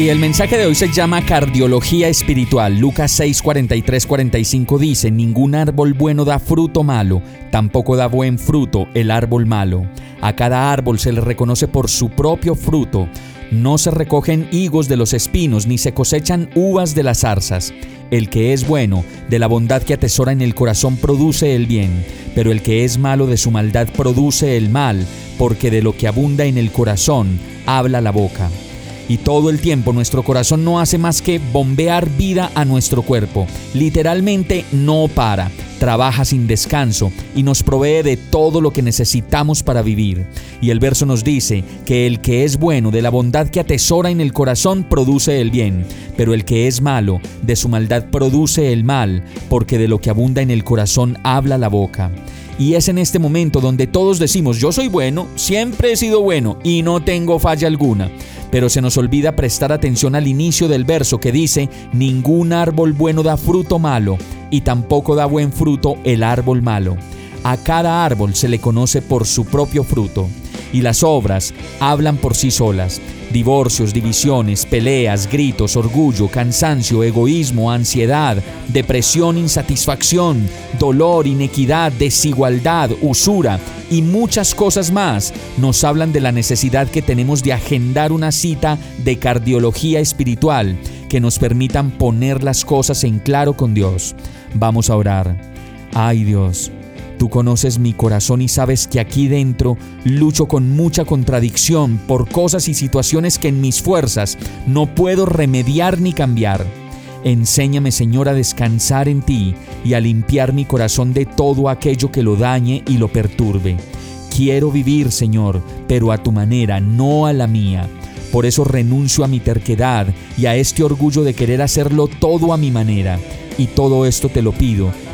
Y el mensaje de hoy se llama Cardiología Espiritual. Lucas 6, 43, 45 dice, Ningún árbol bueno da fruto malo, tampoco da buen fruto el árbol malo. A cada árbol se le reconoce por su propio fruto. No se recogen higos de los espinos, ni se cosechan uvas de las zarzas. El que es bueno, de la bondad que atesora en el corazón, produce el bien, pero el que es malo de su maldad produce el mal, porque de lo que abunda en el corazón, habla la boca y todo el tiempo nuestro corazón no hace más que bombear vida a nuestro cuerpo. Literalmente no para, trabaja sin descanso y nos provee de todo lo que necesitamos para vivir. Y el verso nos dice que el que es bueno de la bondad que atesora en el corazón produce el bien, pero el que es malo de su maldad produce el mal, porque de lo que abunda en el corazón habla la boca. Y es en este momento donde todos decimos, yo soy bueno, siempre he sido bueno y no tengo falla alguna pero se nos olvida prestar atención al inicio del verso que dice, ningún árbol bueno da fruto malo, y tampoco da buen fruto el árbol malo. A cada árbol se le conoce por su propio fruto y las obras hablan por sí solas. Divorcios, divisiones, peleas, gritos, orgullo, cansancio, egoísmo, ansiedad, depresión, insatisfacción, dolor, inequidad, desigualdad, usura y muchas cosas más nos hablan de la necesidad que tenemos de agendar una cita de cardiología espiritual que nos permitan poner las cosas en claro con Dios. Vamos a orar. Ay Dios, Tú conoces mi corazón y sabes que aquí dentro lucho con mucha contradicción por cosas y situaciones que en mis fuerzas no puedo remediar ni cambiar. Enséñame, Señor, a descansar en ti y a limpiar mi corazón de todo aquello que lo dañe y lo perturbe. Quiero vivir, Señor, pero a tu manera, no a la mía. Por eso renuncio a mi terquedad y a este orgullo de querer hacerlo todo a mi manera. Y todo esto te lo pido